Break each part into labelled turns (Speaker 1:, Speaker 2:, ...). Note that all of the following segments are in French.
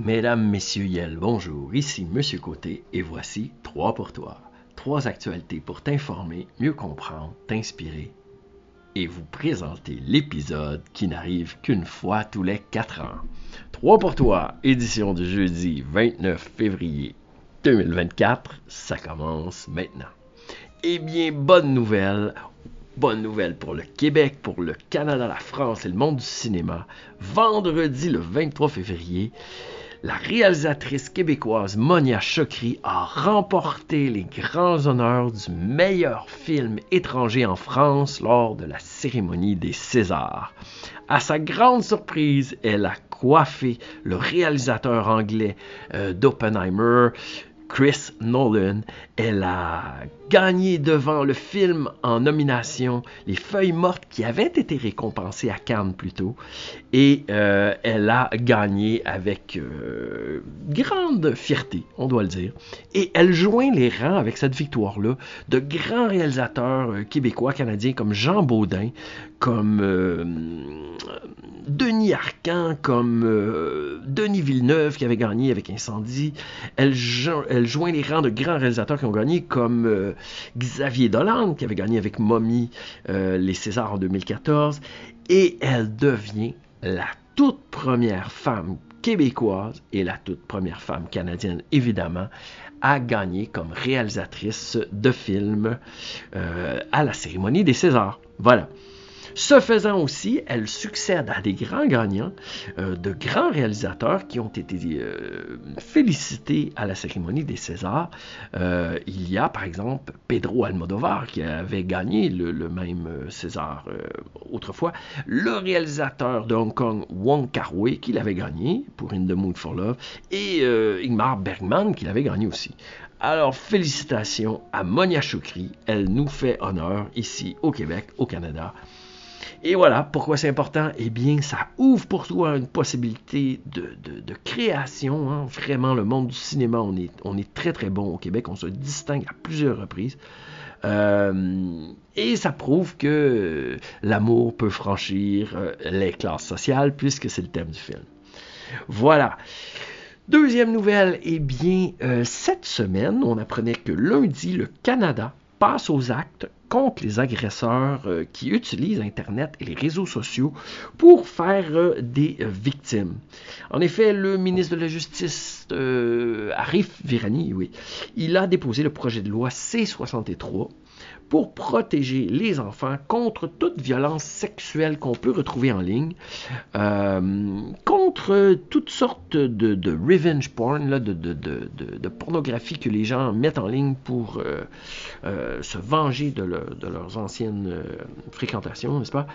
Speaker 1: Mesdames, Messieurs, Yel, bonjour, ici Monsieur Côté et voici trois pour toi. Trois actualités pour t'informer, mieux comprendre, t'inspirer et vous présenter l'épisode qui n'arrive qu'une fois tous les quatre ans. Trois pour toi, édition du jeudi 29 février 2024, ça commence maintenant. Eh bien, bonne nouvelle, bonne nouvelle pour le Québec, pour le Canada, la France et le monde du cinéma. Vendredi le 23 février, la réalisatrice québécoise Monia Chokri a remporté les grands honneurs du meilleur film étranger en France lors de la cérémonie des Césars. À sa grande surprise, elle a coiffé le réalisateur anglais euh, d'Oppenheimer, Chris Nolan. Elle a gagné devant le film en nomination Les Feuilles Mortes qui avaient été récompensées à Cannes plus tôt. Et euh, elle a gagné avec euh, grande fierté, on doit le dire. Et elle joint les rangs avec cette victoire-là de grands réalisateurs euh, québécois, canadiens comme Jean Baudin, comme Denis Arcan, comme Denis Villeneuve qui avait gagné avec Incendie. Elle, joint les rangs de grands réalisateurs qui ont gagné comme Xavier Dolan, qui avait gagné avec Mommy euh, les Césars en 2014, et elle devient la toute première femme québécoise et la toute première femme canadienne, évidemment, à gagner comme réalisatrice de films euh, à la cérémonie des Césars. Voilà. Ce faisant aussi, elle succède à des grands gagnants, euh, de grands réalisateurs qui ont été euh, félicités à la cérémonie des Césars. Euh, il y a par exemple Pedro Almodovar qui avait gagné le, même César autrefois, le réalisateur de Hong Kong Wong Kar-wai qui l'avait gagné pour In the Mood for Love et Ingmar Bergman qui l'avait gagné aussi. Alors, félicitations à Monia Choukri. Elle nous fait honneur ici au Québec, au Canada. Et voilà, pourquoi c'est important? Eh bien, ça ouvre pour toi une possibilité de, création. Hein. Vraiment, le monde du cinéma, on est, très très bon au Québec. On se distingue à plusieurs reprises. Euh, et ça prouve que l'amour peut franchir euh, les classes sociales, puisque c'est le thème du film. Voilà. Deuxième nouvelle, eh bien, euh, cette semaine, on apprenait que lundi, le Canada passe aux actes contre les agresseurs euh, qui utilisent Internet et les réseaux sociaux pour faire euh, des euh, victimes. En effet, le ministre de la Justice, Arif Virani, oui, il a déposé le projet de loi C-63 pour protéger les enfants contre toute violence sexuelle qu'on peut retrouver en ligne, contre toutes sortes de, revenge porn, là, de, pornographie que les gens mettent en ligne pour se venger de, leurs anciennes fréquentations, n'est-ce pas?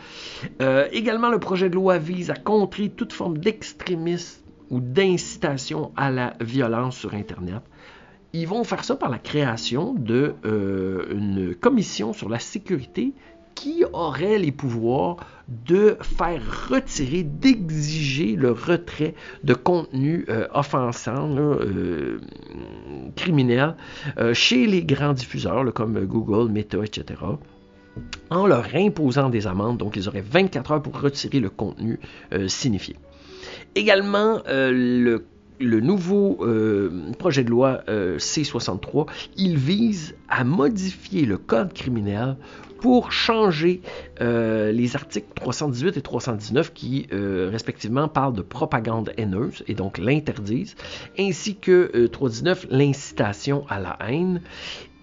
Speaker 1: également, le projet de loi vise à contrer toute forme d'extrémisme ou d'incitation à la violence sur Internet ils vont faire ça par la création d'une euh, commission sur la sécurité qui aurait les pouvoirs de faire retirer, d'exiger le retrait de contenu euh, offensant, euh, criminel, chez les grands diffuseurs comme Google, Meta, etc en leur imposant des amendes. Donc, ils auraient 24 heures pour retirer le contenu signifié. Également, le le nouveau euh, projet de loi euh, C63, il vise à modifier le code criminel pour changer euh, les articles 318 et 319 qui respectivement parlent de propagande haineuse et donc l'interdisent, ainsi que 319 l'incitation à la haine.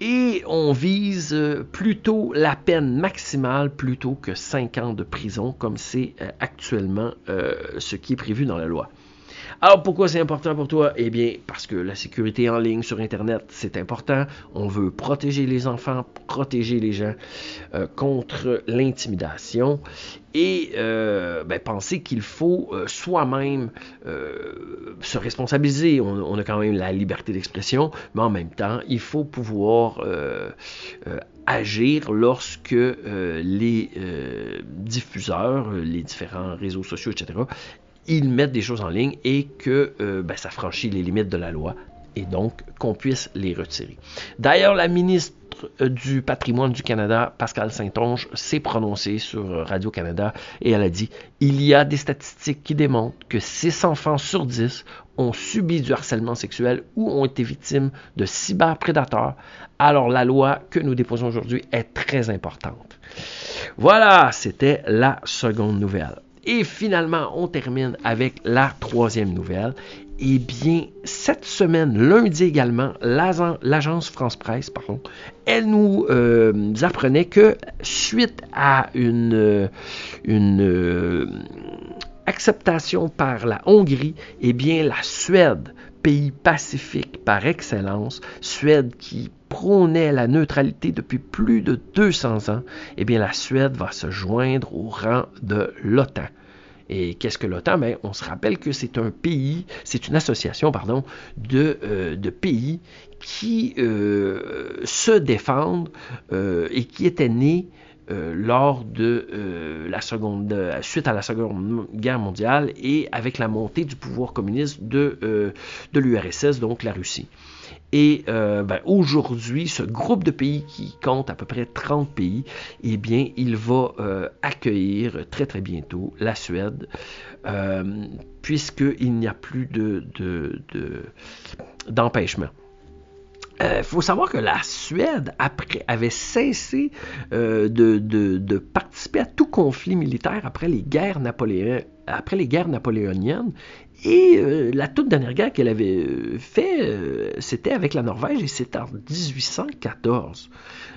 Speaker 1: Et on vise plutôt la peine maximale plutôt que 5 ans de prison comme c'est actuellement ce qui est prévu dans la loi. Alors pourquoi c'est important pour toi? Eh bien parce que la sécurité en ligne sur Internet, c'est important. On veut protéger les enfants, protéger les gens euh, contre l'intimidation et euh, ben, penser qu'il faut euh, soi-même se responsabiliser. On, a quand même la liberté d'expression, mais en même temps, il faut pouvoir agir lorsque les diffuseurs, les différents réseaux sociaux, etc., ils mettent des choses en ligne et que euh, ben, ça franchit les limites de la loi et donc qu'on puisse les retirer. D'ailleurs, la ministre du patrimoine du Canada, Pascal Saint-Onge, s'est prononcée sur Radio-Canada et elle a dit il y a des statistiques qui démontrent que 6 enfants sur 10 ont subi du harcèlement sexuel ou ont été victimes de cyberprédateurs. Alors la loi que nous déposons aujourd'hui est très importante. Voilà, c'était la seconde nouvelle. Et finalement, on termine avec la troisième nouvelle. Eh bien, cette semaine, lundi également, l'agence France Presse, pardon, elle nous euh, apprenait que suite à une, euh, euh, acceptation par la Hongrie, eh bien, la Suède, pays pacifique par excellence, Suède qui prônait la neutralité depuis plus de 200 ans, eh bien, la Suède va se joindre au rang de l'OTAN. Et qu'est-ce que l'OTAN? Ben, On se rappelle que c'est un pays, c'est une association pardon, de, euh, pays qui euh, se défendent euh, et qui étaient nés lors de la suite à la Seconde Guerre mondiale et avec la montée du pouvoir communiste de, de l'URSS, donc la Russie. Et euh, ben, aujourd'hui, ce groupe de pays qui compte à peu près 30 pays, eh bien, il va euh, accueillir très très bientôt la Suède, euh, puisqu'il n'y a plus d'empêchement. De, il faut savoir que la Suède avait cessé de, participer à tout conflit militaire après les guerres, après les guerres napoléoniennes et euh, la toute dernière guerre qu'elle avait euh, fait, euh, c'était avec la Norvège et c'était en 1814.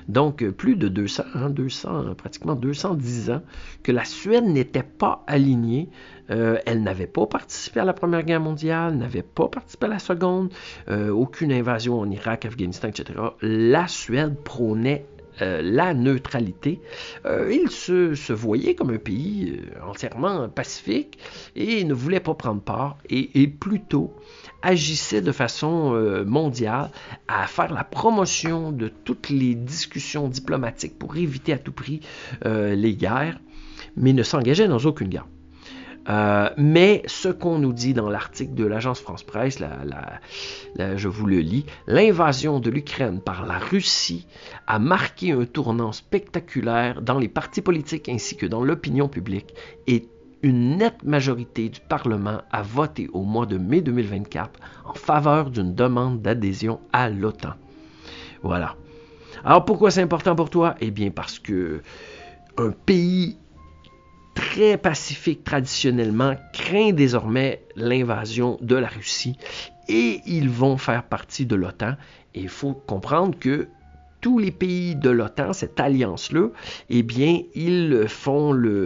Speaker 1: Donc plus de 200, 200, hein, pratiquement 210 ans que la Suède n'était pas alignée. elle n'avait pas participé à la Première Guerre mondiale, n'avait pas participé à la Seconde, aucune invasion en Irak, Afghanistan, etc. La Suède prônait euh, la neutralité, euh, il se, voyait comme un pays euh, entièrement pacifique et ne voulait pas prendre part et, plutôt agissait de façon mondiale à faire la promotion de toutes les discussions diplomatiques pour éviter à tout prix les guerres, mais ne s'engageait dans aucune guerre. Euh, mais ce qu'on nous dit dans l'article de l'agence France-Presse, je vous le lis, l'invasion de l'Ukraine par la Russie a marqué un tournant spectaculaire dans les partis politiques ainsi que dans l'opinion publique et une nette majorité du Parlement a voté au mois de mai 2024 en faveur d'une demande d'adhésion à l'OTAN. Voilà. Alors pourquoi c'est important pour toi? Eh bien parce que un pays très pacifique traditionnellement, craint désormais l'invasion de la Russie et ils vont faire partie de l'OTAN. Et il faut comprendre que tous les pays de l'OTAN, cette alliance-là, eh bien, ils font, la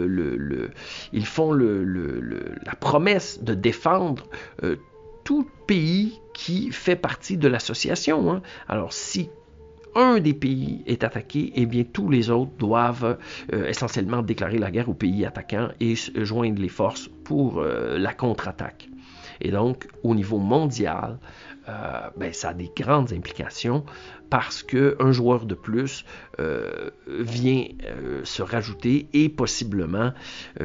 Speaker 1: promesse de défendre euh, tout pays qui fait partie de l'association. Hein. Alors, si un des pays est attaqué, eh bien tous les autres doivent euh, essentiellement déclarer la guerre au pays attaquant et joindre les forces pour euh, la contre-attaque. Et donc, au niveau mondial, euh, ben, ça a des grandes implications parce qu'un joueur de plus euh, vient euh, se rajouter et possiblement,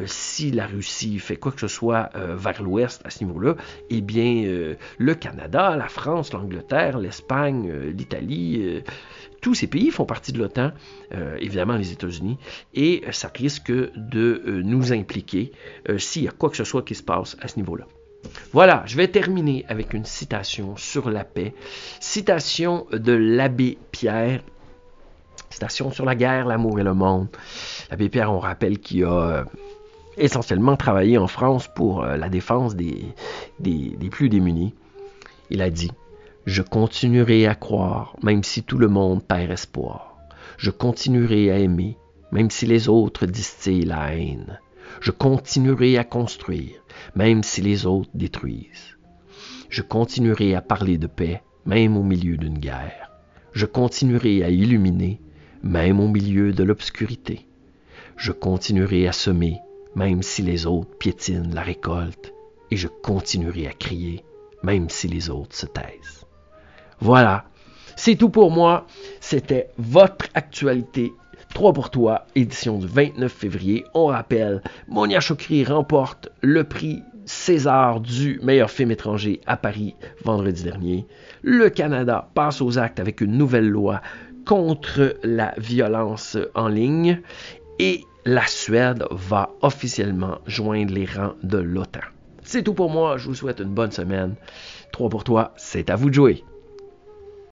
Speaker 1: si la Russie fait quoi que ce soit vers l'ouest à ce niveau-là, eh bien, le Canada, la France, l'Angleterre, l'Espagne, l'Italie, tous ces pays font partie de l'OTAN, évidemment les États-Unis, et ça risque de nous impliquer s'il y a quoi que ce soit qui se passe à ce niveau-là. Voilà, je vais terminer avec une citation sur la paix. Citation de l'abbé Pierre. Citation sur la guerre, l'amour et le monde. L'abbé Pierre, on rappelle qu'il a euh, essentiellement travaillé en France pour euh, la défense des, des, des plus démunis. Il a dit Je continuerai à croire, même si tout le monde perd espoir. Je continuerai à aimer, même si les autres distillent la haine. Je continuerai à construire, même si les autres détruisent. Je continuerai à parler de paix, même au milieu d'une guerre. Je continuerai à illuminer, même au milieu de l'obscurité. Je continuerai à semer, même si les autres piétinent la récolte. Et je continuerai à crier, même si les autres se taisent. Voilà, c'est tout pour moi. C'était votre actualité 3 pour toi, édition du 29 février. On rappelle, Monia Chokri remporte le prix César du meilleur film étranger à Paris vendredi dernier. Le Canada passe aux actes avec une nouvelle loi contre la violence en ligne et la Suède va officiellement joindre les rangs de l'OTAN. C'est tout pour moi, je vous souhaite une bonne semaine. Trois pour toi, c'est à vous de jouer.